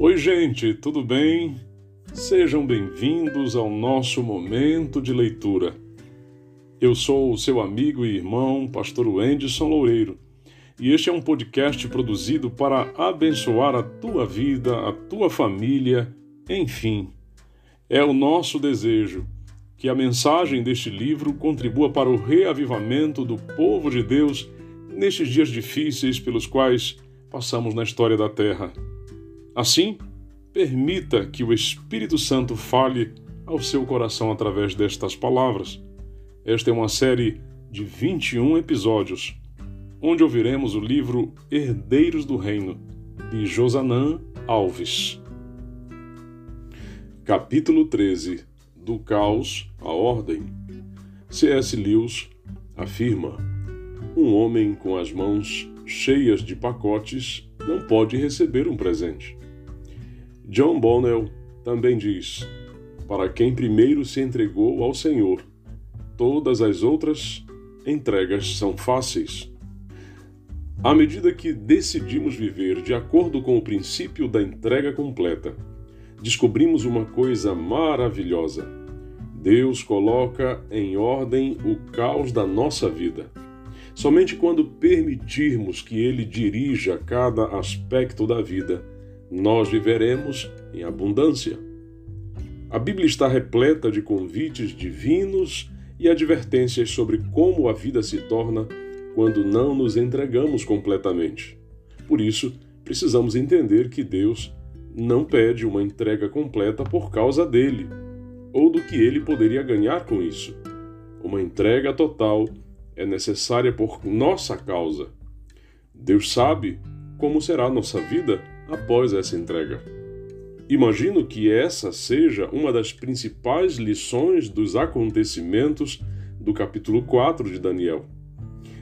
Oi, gente, tudo bem? Sejam bem-vindos ao nosso momento de leitura. Eu sou o seu amigo e irmão, Pastor Wenderson Loureiro, e este é um podcast produzido para abençoar a tua vida, a tua família, enfim. É o nosso desejo que a mensagem deste livro contribua para o reavivamento do povo de Deus nestes dias difíceis pelos quais passamos na história da Terra. Assim, permita que o Espírito Santo fale ao seu coração através destas palavras. Esta é uma série de 21 episódios, onde ouviremos o livro Herdeiros do Reino, de Josanã Alves. Capítulo 13 Do Caos à Ordem. C.S. Lewis afirma: Um homem com as mãos cheias de pacotes não pode receber um presente. John Bonnell também diz: Para quem primeiro se entregou ao Senhor, todas as outras entregas são fáceis. À medida que decidimos viver de acordo com o princípio da entrega completa, descobrimos uma coisa maravilhosa. Deus coloca em ordem o caos da nossa vida. Somente quando permitirmos que Ele dirija cada aspecto da vida, nós viveremos em abundância. A Bíblia está repleta de convites divinos e advertências sobre como a vida se torna quando não nos entregamos completamente. Por isso, precisamos entender que Deus não pede uma entrega completa por causa dele, ou do que ele poderia ganhar com isso. Uma entrega total é necessária por nossa causa. Deus sabe como será nossa vida após essa entrega. Imagino que essa seja uma das principais lições dos acontecimentos do capítulo 4 de Daniel.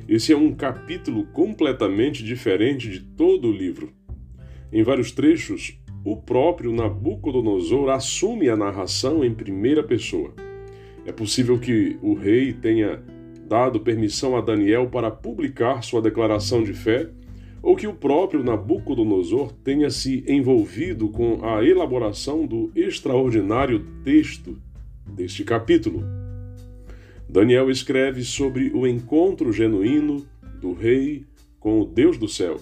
Esse é um capítulo completamente diferente de todo o livro. Em vários trechos, o próprio Nabucodonosor assume a narração em primeira pessoa. É possível que o rei tenha dado permissão a Daniel para publicar sua declaração de fé ou que o próprio Nabucodonosor tenha se envolvido com a elaboração do extraordinário texto deste capítulo. Daniel escreve sobre o encontro genuíno do rei com o Deus do céu,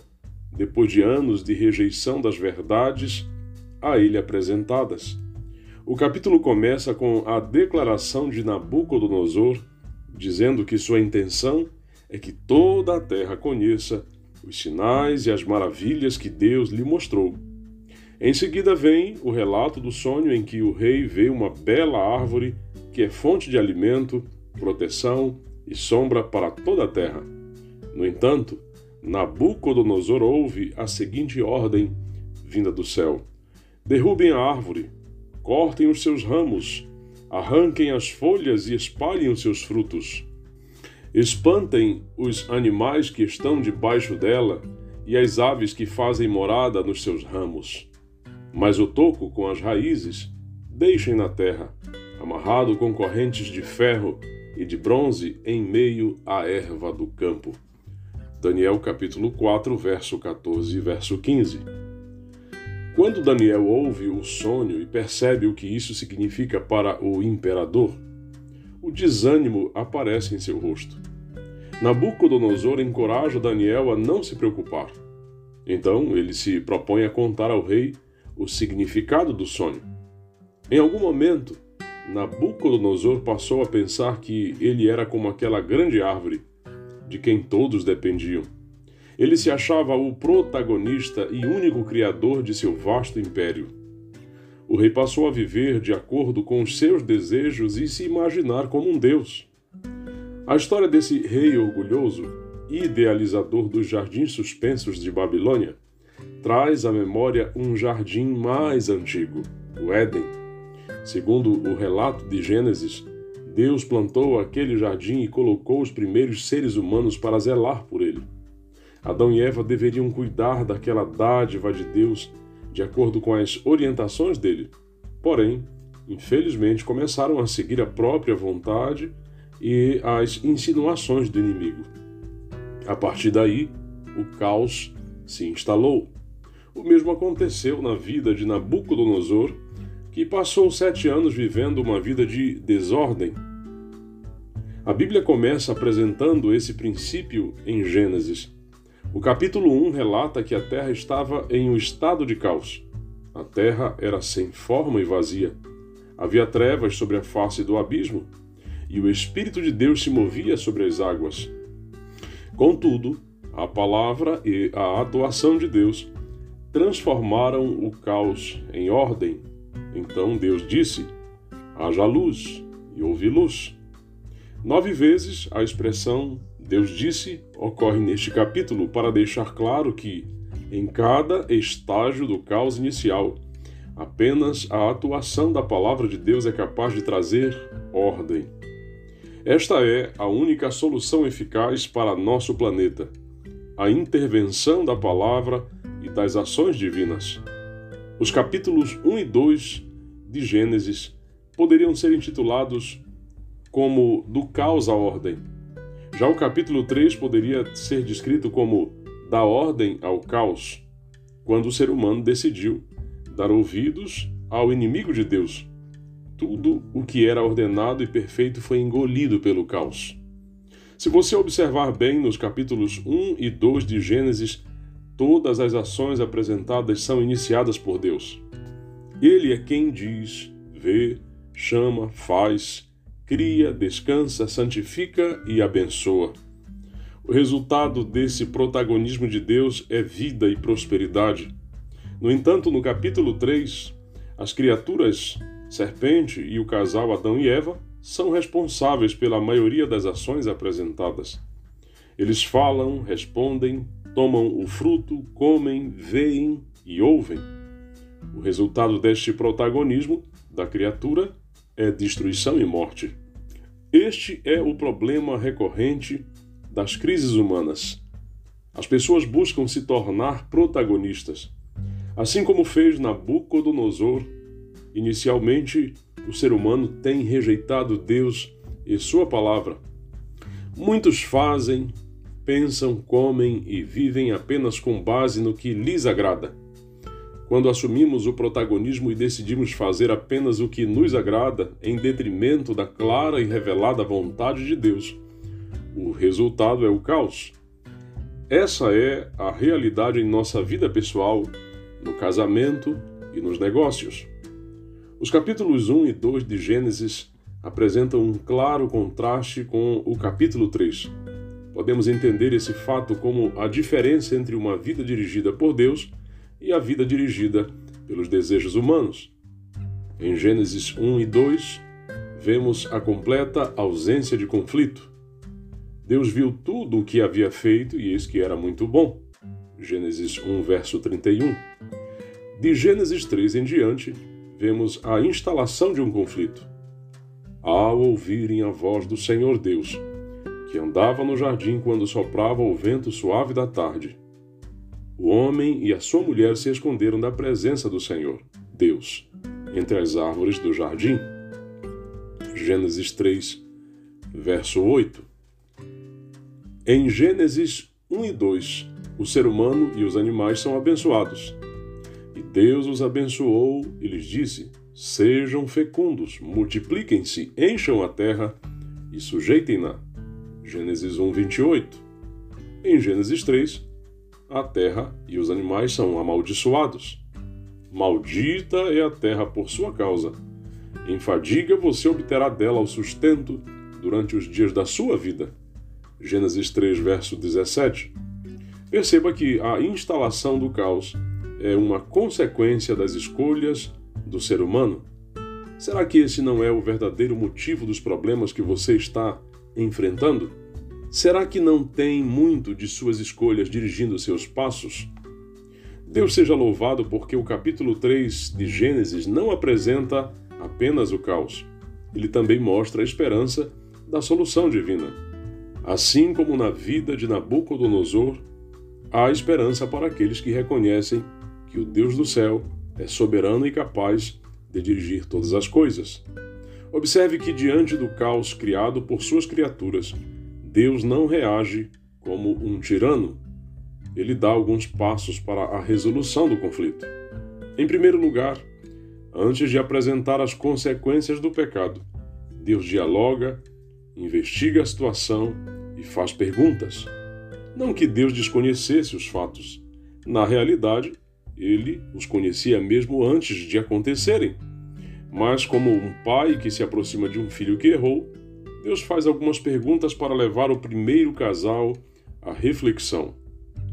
depois de anos de rejeição das verdades a ele apresentadas. O capítulo começa com a declaração de Nabucodonosor, dizendo que sua intenção é que toda a terra conheça os sinais e as maravilhas que Deus lhe mostrou. Em seguida vem o relato do sonho em que o rei vê uma bela árvore que é fonte de alimento, proteção e sombra para toda a terra. No entanto, Nabucodonosor ouve a seguinte ordem vinda do céu: Derrubem a árvore, cortem os seus ramos, arranquem as folhas e espalhem os seus frutos. Espantem os animais que estão debaixo dela e as aves que fazem morada nos seus ramos. Mas o toco com as raízes deixem na terra, amarrado com correntes de ferro e de bronze em meio à erva do campo. Daniel capítulo 4, verso 14 e verso 15. Quando Daniel ouve o sonho e percebe o que isso significa para o imperador, o desânimo aparece em seu rosto. Nabucodonosor encoraja Daniel a não se preocupar. Então ele se propõe a contar ao rei o significado do sonho. Em algum momento, Nabucodonosor passou a pensar que ele era como aquela grande árvore de quem todos dependiam. Ele se achava o protagonista e único criador de seu vasto império. O rei passou a viver de acordo com os seus desejos e se imaginar como um deus. A história desse rei orgulhoso, idealizador dos jardins suspensos de Babilônia, traz à memória um jardim mais antigo, o Éden. Segundo o relato de Gênesis, Deus plantou aquele jardim e colocou os primeiros seres humanos para zelar por ele. Adão e Eva deveriam cuidar daquela dádiva de Deus de acordo com as orientações dele. Porém, infelizmente, começaram a seguir a própria vontade e as insinuações do inimigo. A partir daí, o caos se instalou. O mesmo aconteceu na vida de Nabucodonosor, que passou sete anos vivendo uma vida de desordem. A Bíblia começa apresentando esse princípio em Gênesis. O capítulo 1 relata que a terra estava em um estado de caos. A terra era sem forma e vazia. Havia trevas sobre a face do abismo, e o Espírito de Deus se movia sobre as águas. Contudo, a palavra e a atuação de Deus transformaram o caos em ordem. Então Deus disse: haja luz, e houve luz. Nove vezes a expressão Deus disse ocorre neste capítulo para deixar claro que, em cada estágio do caos inicial, apenas a atuação da palavra de Deus é capaz de trazer ordem. Esta é a única solução eficaz para nosso planeta: a intervenção da palavra e das ações divinas. Os capítulos 1 e 2 de Gênesis poderiam ser intitulados como Do Caos à Ordem. Já o capítulo 3 poderia ser descrito como Da Ordem ao Caos, quando o ser humano decidiu dar ouvidos ao inimigo de Deus tudo o que era ordenado e perfeito foi engolido pelo caos. Se você observar bem nos capítulos 1 e 2 de Gênesis, todas as ações apresentadas são iniciadas por Deus. Ele é quem diz, vê, chama, faz, cria, descansa, santifica e abençoa. O resultado desse protagonismo de Deus é vida e prosperidade. No entanto, no capítulo 3, as criaturas serpente e o casal Adão e Eva são responsáveis pela maioria das ações apresentadas. Eles falam, respondem, tomam o fruto, comem, veem e ouvem. O resultado deste protagonismo da criatura é destruição e morte. Este é o problema recorrente das crises humanas. As pessoas buscam se tornar protagonistas, assim como fez Nabucodonosor Inicialmente, o ser humano tem rejeitado Deus e Sua palavra. Muitos fazem, pensam, comem e vivem apenas com base no que lhes agrada. Quando assumimos o protagonismo e decidimos fazer apenas o que nos agrada, em detrimento da clara e revelada vontade de Deus, o resultado é o caos. Essa é a realidade em nossa vida pessoal, no casamento e nos negócios. Os capítulos 1 e 2 de Gênesis apresentam um claro contraste com o capítulo 3. Podemos entender esse fato como a diferença entre uma vida dirigida por Deus e a vida dirigida pelos desejos humanos. Em Gênesis 1 e 2, vemos a completa ausência de conflito. Deus viu tudo o que havia feito e eis que era muito bom. Gênesis 1, verso 31. De Gênesis 3 em diante, vemos a instalação de um conflito. Ao ouvirem a voz do Senhor Deus, que andava no jardim quando soprava o vento suave da tarde, o homem e a sua mulher se esconderam da presença do Senhor, Deus, entre as árvores do jardim. Gênesis 3, verso 8. Em Gênesis 1 e 2, o ser humano e os animais são abençoados. Deus os abençoou e lhes disse: Sejam fecundos, multipliquem-se, encham a terra e sujeitem-na. Gênesis 1, 28. Em Gênesis 3, a terra e os animais são amaldiçoados. Maldita é a terra por sua causa. Em fadiga você obterá dela o sustento durante os dias da sua vida. Gênesis 3, verso 17. Perceba que a instalação do caos é uma consequência das escolhas do ser humano? Será que esse não é o verdadeiro motivo dos problemas que você está enfrentando? Será que não tem muito de suas escolhas dirigindo seus passos? Deus seja louvado porque o capítulo 3 de Gênesis não apresenta apenas o caos. Ele também mostra a esperança da solução divina. Assim como na vida de Nabucodonosor, há esperança para aqueles que reconhecem que o Deus do céu é soberano e capaz de dirigir todas as coisas. Observe que, diante do caos criado por suas criaturas, Deus não reage como um tirano. ele dá alguns passos para a resolução do conflito. Em primeiro lugar, antes de apresentar as consequências do pecado, Deus dialoga, investiga a situação e faz perguntas. Não que Deus desconhecesse os fatos. Na realidade, ele os conhecia mesmo antes de acontecerem. Mas, como um pai que se aproxima de um filho que errou, Deus faz algumas perguntas para levar o primeiro casal à reflexão.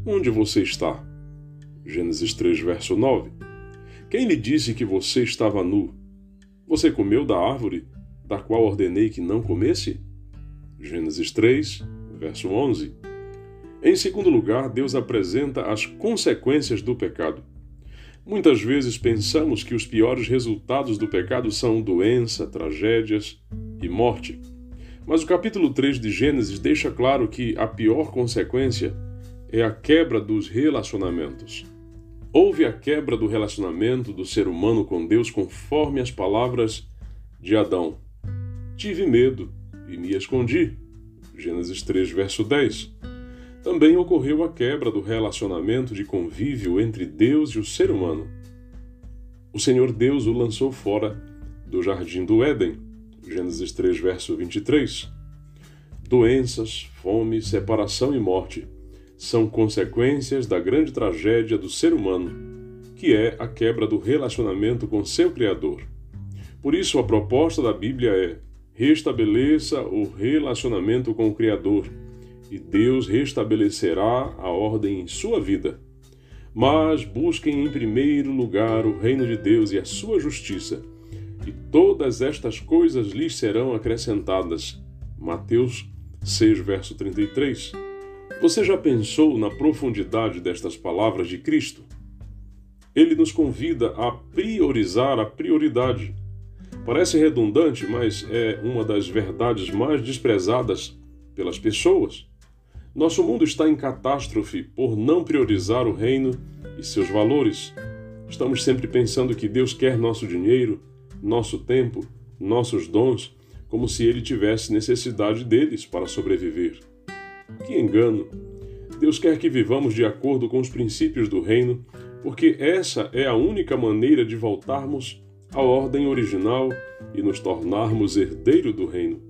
Onde você está? Gênesis 3, verso 9. Quem lhe disse que você estava nu? Você comeu da árvore da qual ordenei que não comesse? Gênesis 3, verso 11. Em segundo lugar, Deus apresenta as consequências do pecado. Muitas vezes pensamos que os piores resultados do pecado são doença, tragédias e morte. Mas o capítulo 3 de Gênesis deixa claro que a pior consequência é a quebra dos relacionamentos. Houve a quebra do relacionamento do ser humano com Deus conforme as palavras de Adão. Tive medo e me escondi. Gênesis 3, verso 10. Também ocorreu a quebra do relacionamento de convívio entre Deus e o ser humano. O Senhor Deus o lançou fora do jardim do Éden. Gênesis 3, verso 23. Doenças, fome, separação e morte são consequências da grande tragédia do ser humano, que é a quebra do relacionamento com seu Criador. Por isso, a proposta da Bíblia é: restabeleça o relacionamento com o Criador, e Deus restabelecerá a ordem em sua vida. Mas busquem em primeiro lugar o reino de Deus e a sua justiça, e todas estas coisas lhes serão acrescentadas. Mateus 6, verso 33. Você já pensou na profundidade destas palavras de Cristo? Ele nos convida a priorizar a prioridade. Parece redundante, mas é uma das verdades mais desprezadas pelas pessoas. Nosso mundo está em catástrofe por não priorizar o reino e seus valores. Estamos sempre pensando que Deus quer nosso dinheiro, nosso tempo, nossos dons, como se ele tivesse necessidade deles para sobreviver. Que engano! Deus quer que vivamos de acordo com os princípios do reino, porque essa é a única maneira de voltarmos à ordem original e nos tornarmos herdeiro do reino.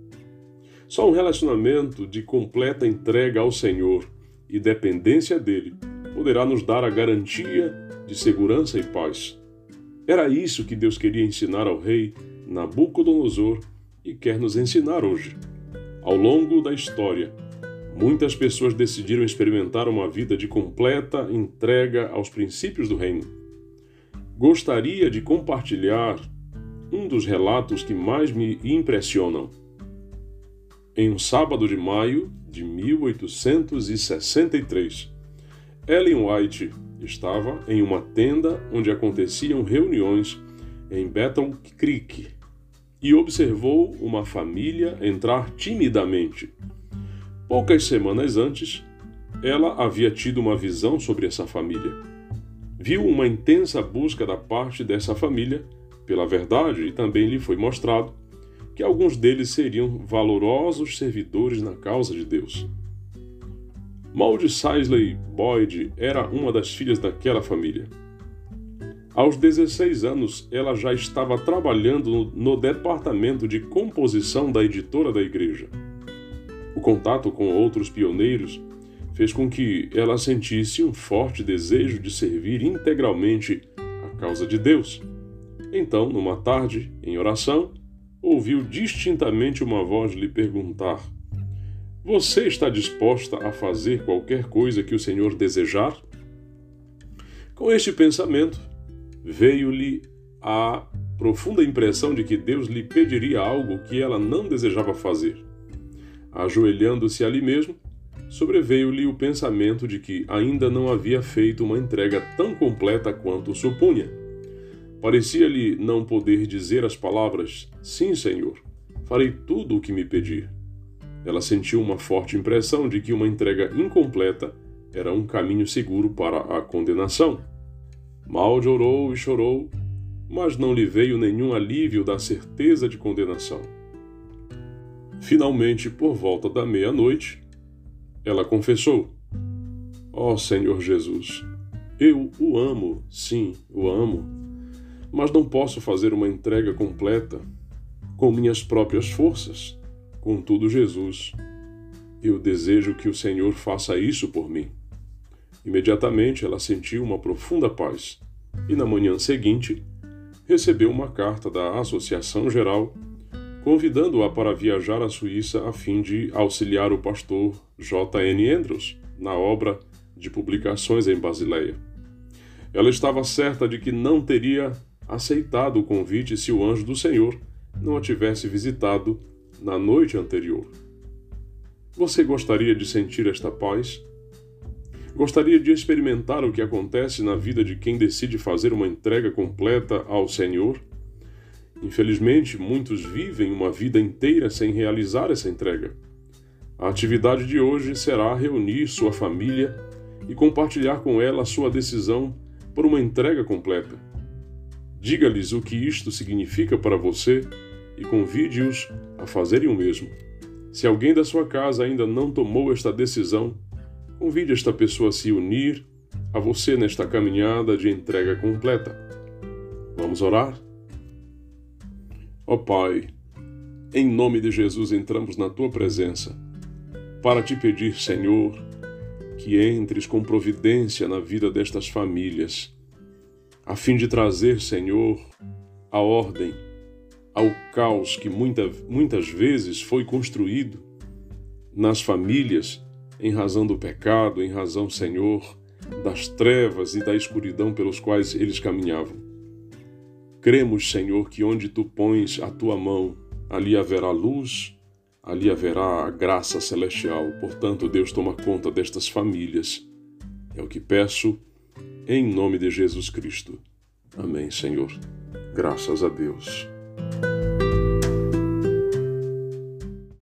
Só um relacionamento de completa entrega ao Senhor e dependência dele poderá nos dar a garantia de segurança e paz. Era isso que Deus queria ensinar ao rei Nabucodonosor e quer nos ensinar hoje. Ao longo da história, muitas pessoas decidiram experimentar uma vida de completa entrega aos princípios do reino. Gostaria de compartilhar um dos relatos que mais me impressionam. Em um sábado de maio de 1863, Ellen White estava em uma tenda onde aconteciam reuniões em Battle Creek e observou uma família entrar timidamente Poucas semanas antes, ela havia tido uma visão sobre essa família. Viu uma intensa busca da parte dessa família pela verdade e também lhe foi mostrado que alguns deles seriam valorosos servidores na causa de Deus. Maud Sisley Boyd era uma das filhas daquela família. Aos 16 anos, ela já estava trabalhando no, departamento de composição da editora da igreja. O contato com outros pioneiros fez com que ela sentisse um forte desejo de servir integralmente a causa de Deus. Então, numa tarde, em oração, ouviu distintamente uma voz lhe perguntar: Você está disposta a fazer qualquer coisa que o Senhor desejar? Com este pensamento, veio-lhe a profunda impressão de que Deus lhe pediria algo que ela não desejava fazer. Ajoelhando-se ali mesmo, sobreveio-lhe o pensamento de que ainda não havia feito uma entrega tão completa quanto supunha. Parecia-lhe não poder dizer as palavras: Sim, Senhor, farei tudo o que me pedir. Ela sentiu uma forte impressão de que uma entrega incompleta era um caminho seguro para a condenação. Mal orou e chorou, mas não lhe veio nenhum alívio da certeza de condenação. Finalmente, por volta da meia-noite, ela confessou: Ó oh, Senhor Jesus, eu o amo, sim, o amo, mas não posso fazer uma entrega completa com minhas próprias forças. Contudo, Jesus, eu desejo que o Senhor faça isso por mim. Imediatamente ela sentiu uma profunda paz e, na manhã seguinte, recebeu uma carta da Associação Geral convidando-a para viajar à Suíça a fim de auxiliar o pastor J. N. Andrews na obra de publicações em Basileia. Ela estava certa de que não teria aceitado o convite se o anjo do Senhor não a tivesse visitado na noite anterior. Você gostaria de sentir esta paz? Gostaria de experimentar o que acontece na vida de quem decide fazer uma entrega completa ao Senhor? Infelizmente, muitos vivem uma vida inteira sem realizar essa entrega. A atividade de hoje será reunir sua família e compartilhar com ela a sua decisão por uma entrega completa. Diga-lhes o que isto significa para você e convide-os a fazerem o mesmo. Se alguém da sua casa ainda não tomou esta decisão, Convide esta pessoa a se unir a você nesta caminhada de entrega completa. Vamos orar? Ó oh, Pai, em nome de Jesus entramos na tua presença para te pedir, Senhor, que entres com providência na vida destas famílias, a fim de trazer, Senhor, a ordem ao caos que muita, muitas vezes foi construído nas famílias em razão do pecado, em razão, Senhor, das trevas e da escuridão pelos quais eles caminhavam. Cremos, Senhor, que onde tu pões a tua mão, ali haverá luz, ali haverá a graça celestial. Portanto, Deus toma conta destas famílias. É o que peço, em nome de Jesus Cristo. Amém, Senhor. Graças a Deus.